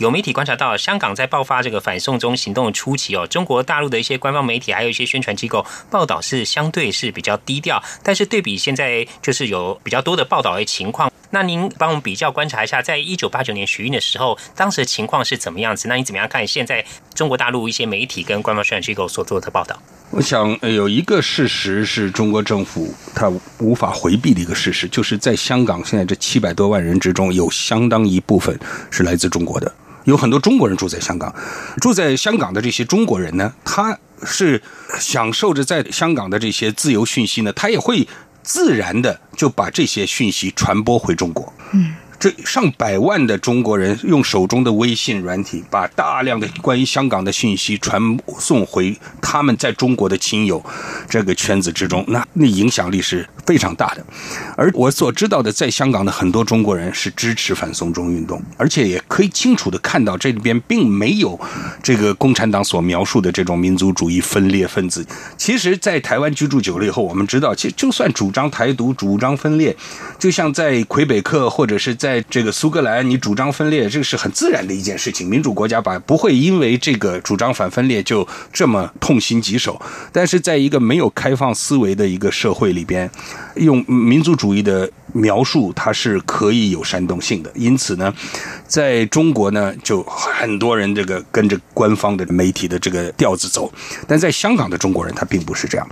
Speaker 1: 有媒体观察到，香港在爆发这个反送中行动的初期哦，中国大陆的一些官方媒体还有一些宣传机构报道是相对是比较低调，但是对比现在就是有比较多的报道的情况。那您帮我们比较观察一下，在一九八九年学运的时候，当时的情况是怎么样子？那你怎么样看现在中国大陆一些媒体跟官方宣传机构所做的报道？
Speaker 10: 我想有一个事实是中国政府他无法回避的一个事实，就是在香港现在这七百多万人之中，有相当一部分是来自中国的，有很多中国人住在香港。住在香港的这些中国人呢，他是享受着在香港的这些自由讯息呢，他也会自然的就把这些讯息传播回中国。嗯。这上百万的中国人用手中的微信软体，把大量的关于香港的信息传送回他们在中国的亲友这个圈子之中，那那影响力是非常大的。而我所知道的，在香港的很多中国人是支持反送中运动，而且也可以清楚的看到这里边并没有这个共产党所描述的这种民族主义分裂分子。其实，在台湾居住久了以后，我们知道，其实就算主张台独、主张分裂，就像在魁北克或者是在这个苏格兰，你主张分裂，这个是很自然的一件事情。民主国家把不会因为这个主张反分裂就这么痛心疾首。但是在一个没有开放思维的一个社会里边，用民族主义的描述，它是可以有煽动性的。因此呢，在中国呢，就很多人这个跟着官方的媒体的这个调子走。但在香港的中国人，他并不是这样。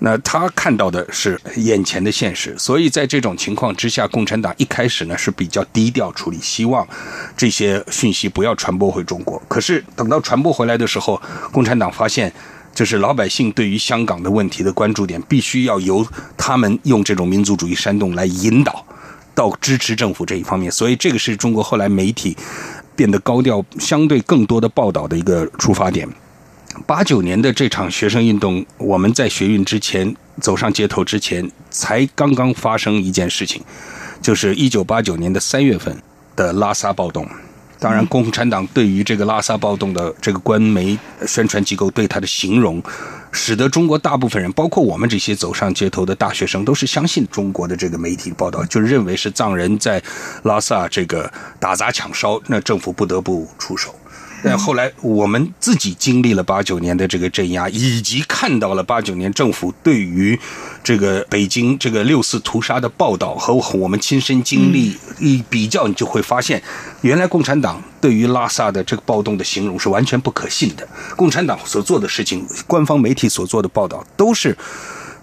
Speaker 10: 那他看到的是眼前的现实。所以在这种情况之下，共产党一开始呢是比。较低调处理，希望这些讯息不要传播回中国。可是等到传播回来的时候，共产党发现，就是老百姓对于香港的问题的关注点，必须要由他们用这种民族主义煽动来引导到支持政府这一方面。所以，这个是中国后来媒体变得高调、相对更多的报道的一个出发点。八九年的这场学生运动，我们在学运之前走上街头之前，才刚刚发生一件事情。就是一九八九年的三月份的拉萨暴动，当然，共产党对于这个拉萨暴动的这个官媒宣传机构对他的形容，使得中国大部分人，包括我们这些走上街头的大学生，都是相信中国的这个媒体报道，就认为是藏人在拉萨这个打砸抢烧，那政府不得不出手。但后来我们自己经历了八九年的这个镇压，以及看到了八九年政府对于这个北京这个六四屠杀的报道和我们亲身经历一比较，你就会发现，原来共产党对于拉萨的这个暴动的形容是完全不可信的。共产党所做的事情，官方媒体所做的报道，都是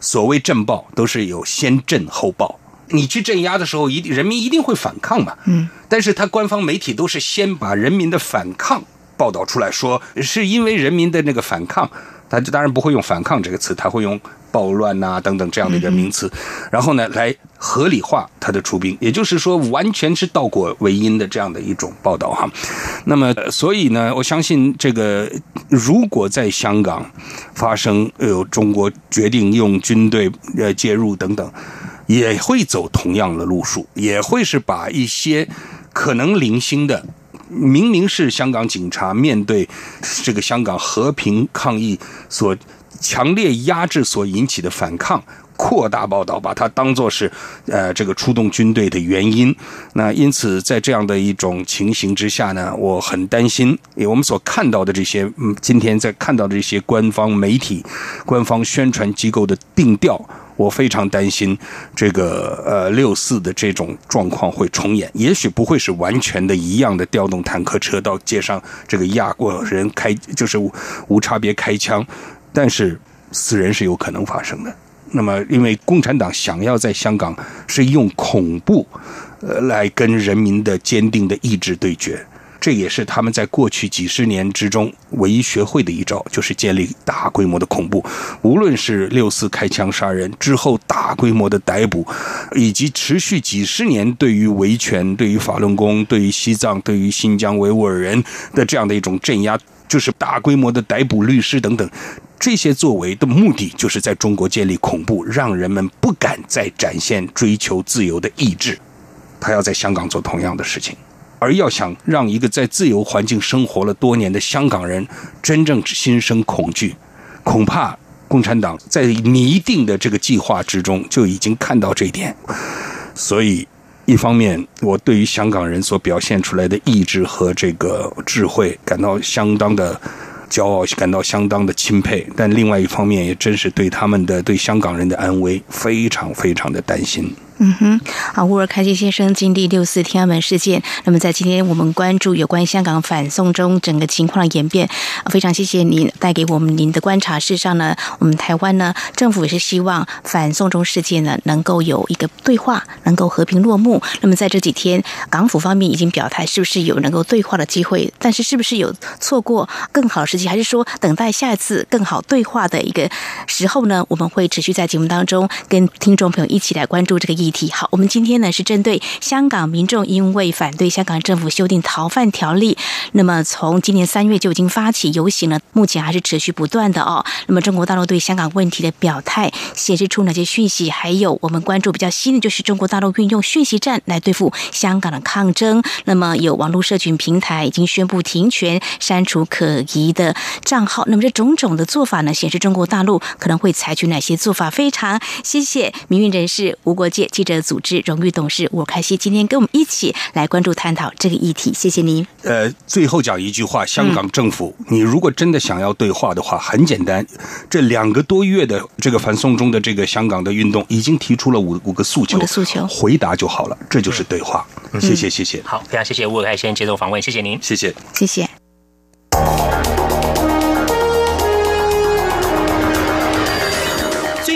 Speaker 10: 所谓震爆，都是有先震后爆。你去镇压的时候，一定人民一定会反抗嘛。嗯，但是他官方媒体都是先把人民的反抗。报道出来说，是因为人民的那个反抗，他就当然不会用反抗这个词，他会用暴乱呐等等这样的一个名词，然后呢来合理化他的出兵，也就是说完全是倒果为因的这样的一种报道哈。那么所以呢，我相信这个如果在香港发生有中国决定用军队呃介入等等，也会走同样的路数，也会是把一些可能零星的。明明是香港警察面对这个香港和平抗议所强烈压制所引起的反抗，扩大报道，把它当作是呃这个出动军队的原因。那因此，在这样的一种情形之下呢，我很担心，我们所看到的这些，嗯，今天在看到的这些官方媒体、官方宣传机构的定调。我非常担心这个呃六四的这种状况会重演，也许不会是完全的一样的调动坦克车到街上这个压过人开就是无差别开枪，但是死人是有可能发生的。那么，因为共产党想要在香港是用恐怖呃来跟人民的坚定的意志对决。这也是他们在过去几十年之中唯一学会的一招，就是建立大规模的恐怖。无论是六四开枪杀人之后大规模的逮捕，以及持续几十年对于维权、对于法轮功、对于西藏、对于新疆维吾尔人的这样的一种镇压，就是大规模的逮捕律师等等，这些作为的目的，就是在中国建立恐怖，让人们不敢再展现追求自由的意志。他要在香港做同样的事情。而要想让一个在自由环境生活了多年的香港人真正心生恐惧，恐怕共产党在拟定的这个计划之中就已经看到这一点。所以，一方面我对于香港人所表现出来的意志和这个智慧感到相当的骄傲，感到相当的钦佩；但另外一方面，也真是对他们的对香港人的安危非常非常的担心。
Speaker 9: 嗯哼，好，乌尔开西先生经历六四天安门事件，那么在今天我们关注有关香港反送中整个情况的演变，非常谢谢您带给我们您的观察。事实上呢，我们台湾呢政府也是希望反送中事件呢能够有一个对话，能够和平落幕。那么在这几天，港府方面已经表态，是不是有能够对话的机会？但是是不是有错过更好的时机，还是说等待下一次更好对话的一个时候呢？我们会持续在节目当中跟听众朋友一起来关注这个议题。好，我们今天呢是针对香港民众因为反对香港政府修订逃犯条例，那么从今年三月就已经发起游行了，目前还是持续不断的哦。那么中国大陆对香港问题的表态显示出哪些讯息？还有我们关注比较新的就是中国大陆运用讯息战来对付香港的抗争。那么有网络社群平台已经宣布停权、删除可疑的账号。那么这种种的做法呢，显示中国大陆可能会采取哪些做法？非常谢谢民运人士吴国界记者组。织荣誉董事吴开西今天跟我们一起来关注探讨这个议题，谢谢您。
Speaker 10: 呃，最后讲一句话，香港政府，你如果真的想要对话的话，很简单，这两个多月的这个反送中的这个香港的运动，已经提出了五五个诉求，
Speaker 9: 诉求
Speaker 10: 回答就好了，这就是对话。谢谢，谢谢。
Speaker 1: 好，非常谢谢吴开先接受访问，谢谢您，
Speaker 10: 谢谢，
Speaker 9: 谢谢。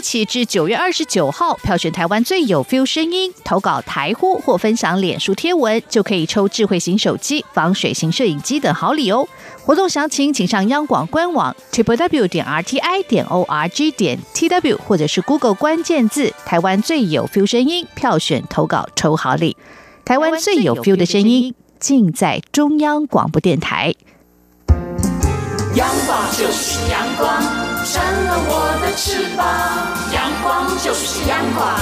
Speaker 11: 起至九月二十九号，票选台湾最有 feel 声音，投稿台呼或分享脸书贴文，就可以抽智慧型手机、防水型摄影机等好礼哦！活动详情请上央广官网 triple w 点 r t i 点 o r g 点 t w，或者是 Google 关键字“台湾最有 feel 声音”，票选投稿抽好礼。台湾最有 feel 的声音，尽在中央广播电台。
Speaker 12: 阳光就是阳光，成了我的翅膀。阳光就是阳光，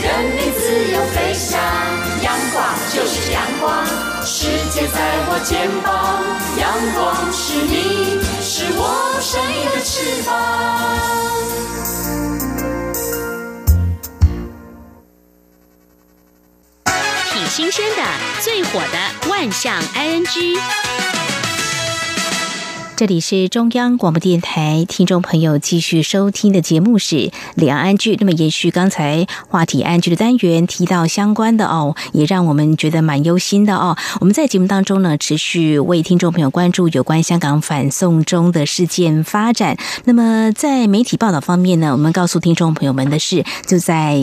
Speaker 12: 人民自由飞翔。阳光就是阳光，世界在我肩膀。阳光是你，是我生命的翅
Speaker 13: 膀。挺新鲜的，最火的万象 ING。
Speaker 9: 这里是中央广播电台，听众朋友继续收听的节目是《两岸剧》。那么，延续刚才话题安居的单元，提到相关的哦，也让我们觉得蛮忧心的哦。我们在节目当中呢，持续为听众朋友关注有关香港反送中的事件发展。那么，在媒体报道方面呢，我们告诉听众朋友们的是，就在。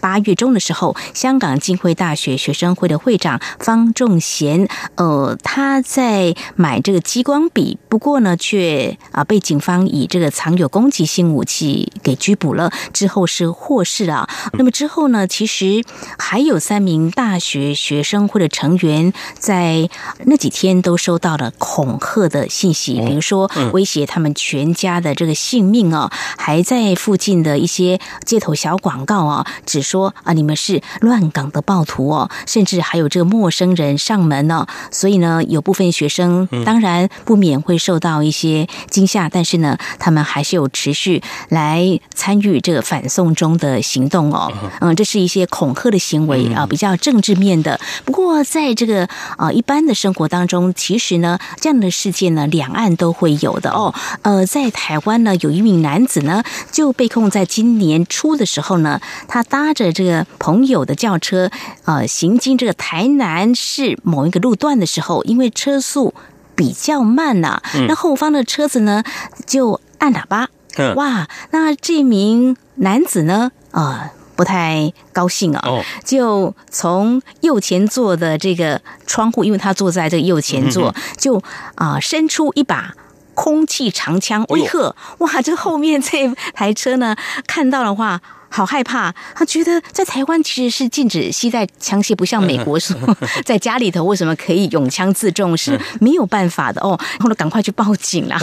Speaker 9: 八月中的时候，香港浸会大学学生会的会长方仲贤，呃，他在买这个激光笔，不过呢，却啊被警方以这个藏有攻击性武器给拘捕了。之后是获释了。那么之后呢，其实还有三名大学学生会的成员在那几天都收到了恐吓的信息，比如说威胁他们全家的这个性命啊，还在附近的一些街头小广告啊，只。说啊，你们是乱港的暴徒哦，甚至还有这个陌生人上门呢，所以呢，有部分学生当然不免会受到一些惊吓，但是呢，他们还是有持续来参与这个反送中的行动哦。嗯，这是一些恐吓的行为啊，比较政治面的。不过，在这个啊一般的生活当中，其实呢，这样的事件呢，两岸都会有的哦。呃，在台湾呢，有一名男子呢就被控在今年初的时候呢，他搭。着这个朋友的轿车，呃，行经这个台南市某一个路段的时候，因为车速比较慢呐，那后方的车子呢就按喇叭。
Speaker 1: 嗯
Speaker 9: 哇，那这名男子呢？啊、不太高兴啊、
Speaker 1: 哦
Speaker 9: 就从右前座的这个窗户，因为他坐在这个右前座，
Speaker 1: 嗯
Speaker 9: 就啊、伸出一把。空气长枪威吓，哇！这后面这台车呢，看到的话，好害怕。他觉得在台湾其实是禁止携带枪械，不像美国 说在家里头为什么可以用枪自重是没有办法的哦。然后来，赶快去报警了，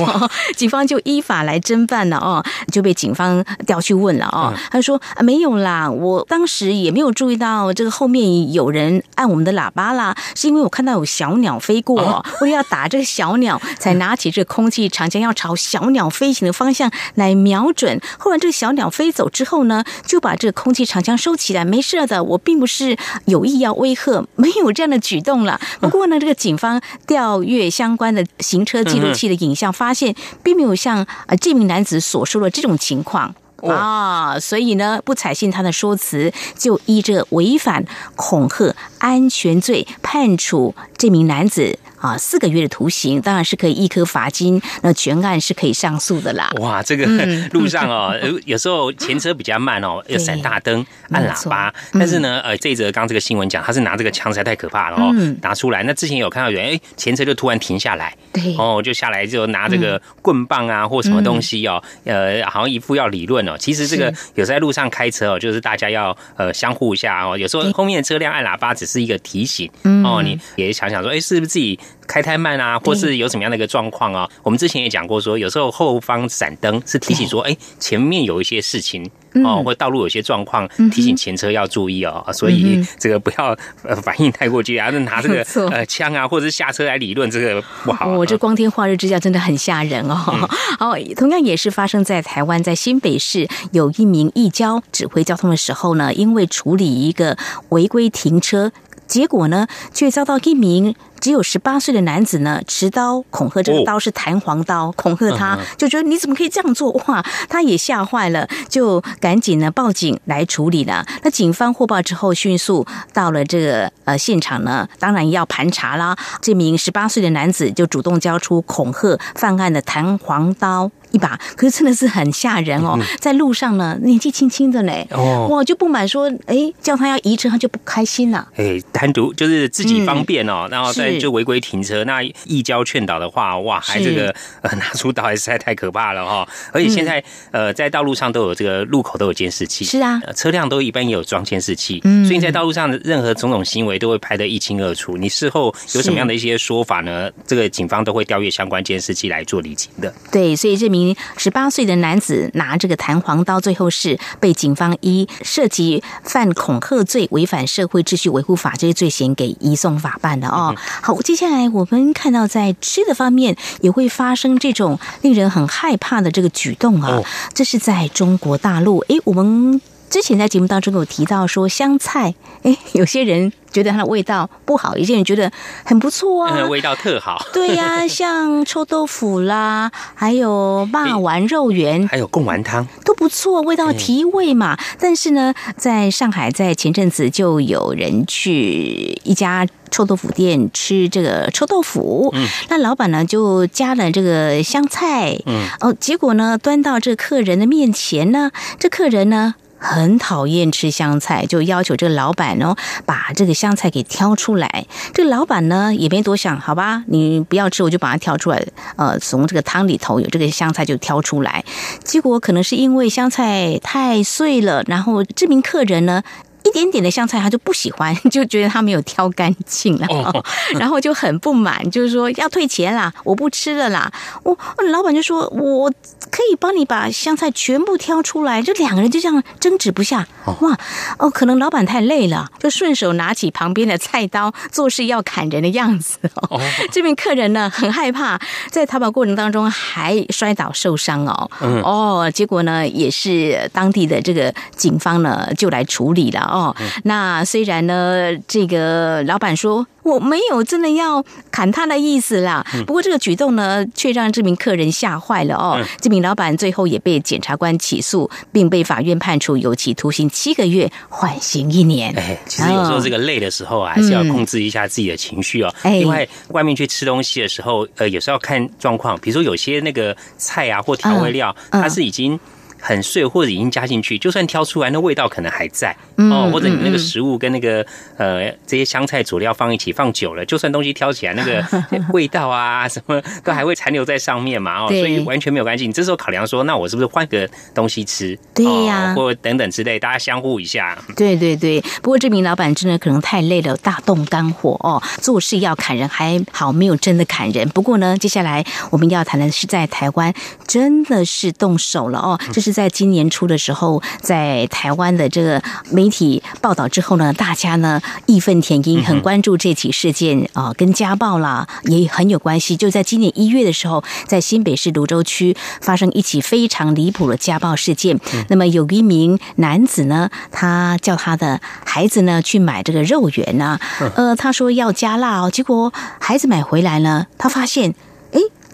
Speaker 9: 警方就依法来侦办了哦，就被警方调去问了哦。他说、啊、没有啦，我当时也没有注意到这个后面有人按我们的喇叭啦，是因为我看到有小鸟飞过，为了要打这个小鸟，才拿起这个空气长枪要朝小鸟飞行的方向来瞄准。后来这个小鸟飞走之后呢，就把这个空气长枪收起来，没事的，我并不是有意要威吓，没有这样的举动了。不过呢，这个警方调阅相关的行车记录器的影像，发现并没有像呃这名男子所说的这种情况。啊，所以呢，不采信他的说辞，就依着违反恐吓安全罪判处这名男子啊四个月的徒刑，当然是可以一颗罚金，那全案是可以上诉的啦。
Speaker 1: 哇，这个
Speaker 9: 嗯
Speaker 1: 路上哦，呃有时候前车比较慢哦，要闪大灯、按喇叭。但是呢，呃，这一则刚这个新闻讲，他是拿这个枪，实在太可怕了哦
Speaker 9: 嗯，
Speaker 1: 拿出来。那之前有看到有人，哎，前车就突然停下来，
Speaker 9: 对
Speaker 1: 哦，就下来就拿这个棍棒啊或什么东西哦，呃，好像一副要理论哦。其实这个有时候在路上开车哦，就是大家要呃相互一下哦。有时候后面的车辆按喇叭只是一个提醒
Speaker 9: 嗯
Speaker 1: 哦，你也想想说，哎，是不是自己开太慢啊，或是有什么样的一个状况啊？我们之前也讲过说，有时候后方闪灯是提醒说，哎，前面有一些事情。哦，或道路有些状况，提醒前车要注意哦，所以这个不要呃反应太过激啊，那拿这个 呃枪啊，或者是下车来理论，这个不好啊。
Speaker 9: 我、这光天化日之下真的很吓人哦。好，同样也是发生在台湾，在新北市有一名义交指挥交通的时候呢，因为处理一个违规停车。结果呢，却遭到一名只有十八岁的男子呢持刀恐吓，这个刀是弹簧刀，恐吓他，就觉得你怎么可以这样做？哇，他也吓坏了，就赶紧呢报警来处理了。那警方获报之后，迅速到了这个呃现场呢，当然要盘查啦。这名十八岁的男子就主动交出恐吓犯案的弹簧刀。一把，可是真的是很吓人哦！在路上呢，年纪轻轻的呢，
Speaker 1: 哦
Speaker 9: 哇，就不满说，哎，叫他要移车，他就不开心了。
Speaker 1: 哎，单独就是自己方便哦，然后再就违规停车，那一交劝导的话，哇，还这个呃 拿出刀，还实在太可怕了哈、而且现在、呃，在道路上都有这个路口都有监视器，
Speaker 9: 是啊
Speaker 1: 呃车辆都一般也有装监视器，
Speaker 9: 嗯
Speaker 1: 所以在道路上的任何种种行为都会拍得一清二楚。你事后有什么样的一些说法呢？这个警方都会调阅相关监视器来做理清的。
Speaker 9: 对，所以这名十八岁的男子拿这个弹簧刀，最后是被警方依涉及犯恐吓罪、违反社会秩序维护法这些罪嫌给移送法办的哦。好，接下来我们看到在吃的方面也会发生这种令人很害怕的这个举动啊，这是在中国大陆。诶，我们。之前在节目当中有提到说香菜，哎，有些人觉得它的味道不好，有些人觉得很不错啊，
Speaker 1: 嗯，味道特好。
Speaker 9: 对呀、像臭豆腐啦，还有霸丸肉圆，
Speaker 1: 还有贡丸汤
Speaker 9: 都不错，味道提味嘛。但是呢，在上海，在前阵子就有人去一家臭豆腐店吃这个臭豆腐，
Speaker 1: 嗯，
Speaker 9: 那老板呢就加了这个香菜，
Speaker 1: 嗯，
Speaker 9: 哦，结果呢端到这客人的面前呢，这客人呢。很讨厌吃香菜，就要求这个老板哦，把这个香菜给挑出来。这个老板呢也没多想，好吧，你不要吃，我就把它挑出来。呃，从这个汤里头有这个香菜就挑出来。结果可能是因为香菜太碎了，然后这名客人呢。一点点的香菜他就不喜欢，就觉得他没有挑干净了，
Speaker 1: 哦
Speaker 9: 然后就很不满，就是说要退钱啦，我不吃了啦。我老板就说我可以帮你把香菜全部挑出来，就两个人就这样争执不下。哇哦，可能老板太累了，就顺手拿起旁边的菜刀，做事要砍人的样子哦。这名客人呢很害怕，在逃跑过程当中还摔倒受伤哦。
Speaker 1: 嗯
Speaker 9: 哦，结果呢也是当地的这个警方呢就来处理了哦。那虽然呢，这个老板说。我没有真的要砍他的意思啦，不过这个举动呢，却让这名客人吓坏了哦。这名老板最后也被检察官起诉，并被法院判处有期徒刑七个月，缓刑一年。
Speaker 1: 哎，其实有时候这个累的时候啊，还是要控制一下自己的情绪哦。另外，外面去吃东西的时候，呃，有时候要看状况，比如说有些那个菜啊或调味料，它是已经。很碎或者已经加进去，就算挑出来，那味道可能还在哦。或者你那个食物跟那个呃这些香菜佐料放一起放久了，就算东西挑起来，那个 味道啊什么都还会残留在上面嘛哦。所以完全没有关系。你这时候考量说，那我是不是换个东西吃？
Speaker 9: 对呀，
Speaker 1: 或等等之类，大家相互一下。
Speaker 9: 对对对。不过这名老板真的可能太累了，大动肝火哦。做事要砍人还好，没有真的砍人。不过呢，接下来我们要谈的是在台湾真的是动手了哦。这是。在今年初的时候，在台湾的这个媒体报道之后呢，大家呢义愤填膺，很关注这起事件啊，跟家暴啦也很有关系。就在今年一月的时候，在新北市泸州区发生一起非常离谱的家暴事件。那么有一名男子呢，他叫他的孩子呢去买这个肉圆呢，呃，他说要加辣哦，结果孩子买回来呢，他发现。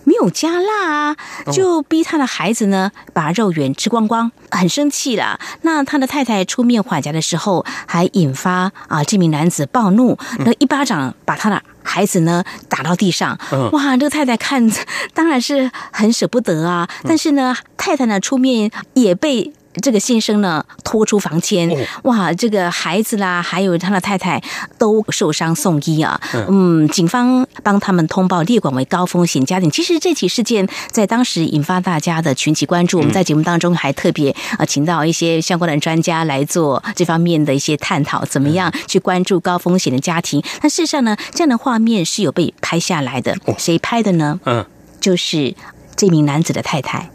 Speaker 9: 没有加辣啊，就逼他的孩子呢把肉圆吃光光，很生气了。那他的太太出面缓颊的时候，还引发啊这名男子暴怒，那一巴掌把他的孩子呢打到地上。哇，这个太太看 当然是很舍不得啊，但是呢，太太呢出面也被。这个先生呢拖出房间，哇，这个孩子啦，还有他的太太都受伤送医啊。嗯，警方帮他们通报列管为高风险家庭。其实这起事件在当时引发大家的群集关注。我们在节目当中还特别呃请到一些相关的专家来做这方面的一些探讨，怎么样去关注高风险的家庭？那事实上呢，这样的画面是有被拍下来的。谁拍的呢？嗯，就是。这名男子的太太，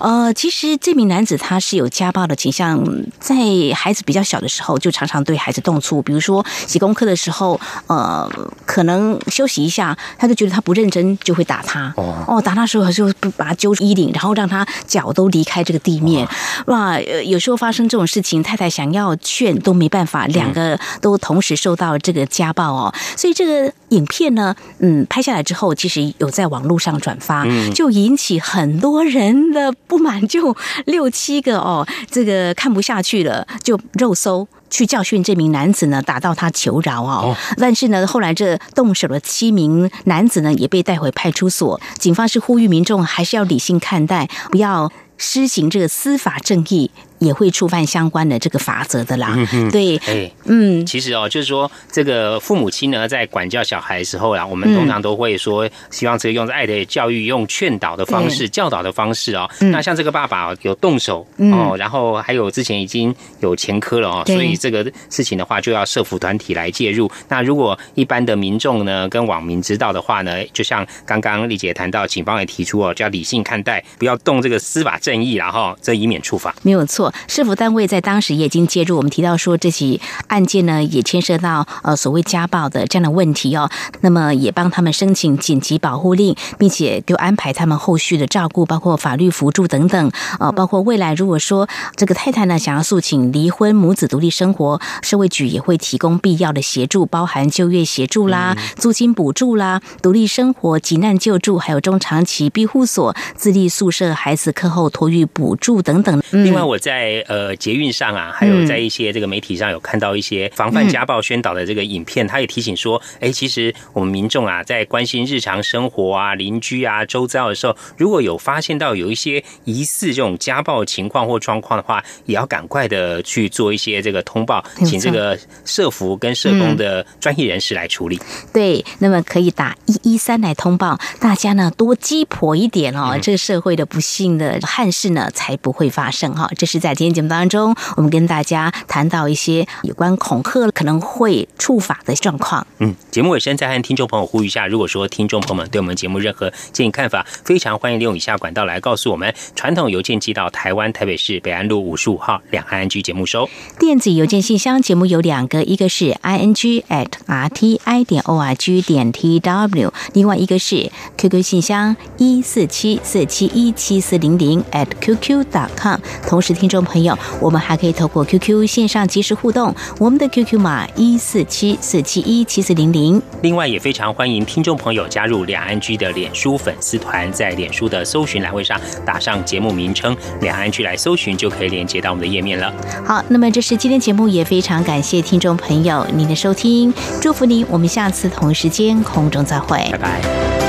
Speaker 9: 呃，其实这名男子他是有家暴的倾向，在孩子比较小的时候就常常对孩子动粗，比如说写功课的时候，呃，可能休息一下，他就觉得他不认真，就会打他。哦，打他时候就把他揪衣领，然后让他脚都离开这个地面。哇，有时候发生这种事情，太太想要劝都没办法，两个都同时受到这个家暴哦。所以这个影片呢，嗯，拍下来之后，其实有在网络上转发，就引起。起很多人的不满，就六七个哦，这个看不下去了，就肉搜去教训这名男子呢，打到他求饶哦。但是呢，后来这动手的七名男子呢，也被带回派出所。警方是呼吁民众还是要理性看待，不要施行这个司法正义。也会触犯相关的这个法则的啦，嗯对，哎，
Speaker 1: 嗯，其实哦，就是说这个父母亲呢，在管教小孩的时候啊，我们通常都会说，希望这个用爱的教育、用劝导的方式、教导的方式哦。那像这个爸爸有动手哦，然后还有之前已经有前科了哦，所以这个事情的话，就要社服团体来介入。那如果一般的民众呢，跟网民知道的话呢，就像刚刚丽姐谈到，警方也提出哦，就要理性看待，不要动这个司法正义，然后这以免处罚。
Speaker 9: 没有错。市府单位在当时也已经介入。我们提到说，这起案件呢，也牵涉到呃所谓家暴的这样的问题哦。那么也帮他们申请紧急保护令，并且就安排他们后续的照顾，包括法律辅助等等。呃，包括未来如果说这个太太呢想要诉请离婚，母子独立生活，社会局也会提供必要的协助，包含就业协助啦、租金补助啦、独立生活急难救助，还有中长期庇护所、自立宿舍孩子课后托育补助等等。
Speaker 1: 另外我在在呃捷运上啊，还有在一些这个媒体上有看到一些防范家暴宣导的这个影片，他也提醒说，哎，其实我们民众啊，在关心日常生活啊、邻居啊、周遭的时候，如果有发现到有一些疑似这种家暴情况或状况的话，也要赶快的去做一些这个通报，请这个社服跟社工的专业人士来处理。
Speaker 9: 对，那么可以打一一三来通报，大家呢多鸡婆一点哦，这个社会的不幸的憾事呢才不会发生哈。这是在。在今天节目当中，我们跟大家谈到一些有关恐吓可能会触法的状况。
Speaker 1: 嗯，节目尾声再和听众朋友呼吁一下，如果说听众朋友们对我们节目任何建议看法，非常欢迎利用以下管道来告诉我们：传统邮件寄到台湾台北市北安路五十五号两岸居节目收；
Speaker 9: 电子邮件信箱节目有两个，一个是 i n g at r t i 点 o r g 点 t w，另外一个是 QQ 信箱一四七四七一七四零零 at qq.com。同时，听众朋友，我们还可以透过 QQ 线上及时互动，我们的 QQ 码一四七四七一七四零零。
Speaker 1: 另外，也非常欢迎听众朋友加入两岸居的脸书粉丝团，在脸书的搜寻栏位上打上节目名称“两岸居”来搜寻，就可以连接到我们的页面了。
Speaker 9: 好，那么这是今天节目，也非常感谢听众朋友您的收听，祝福您，我们下次同一时间空中再会，
Speaker 1: 拜拜。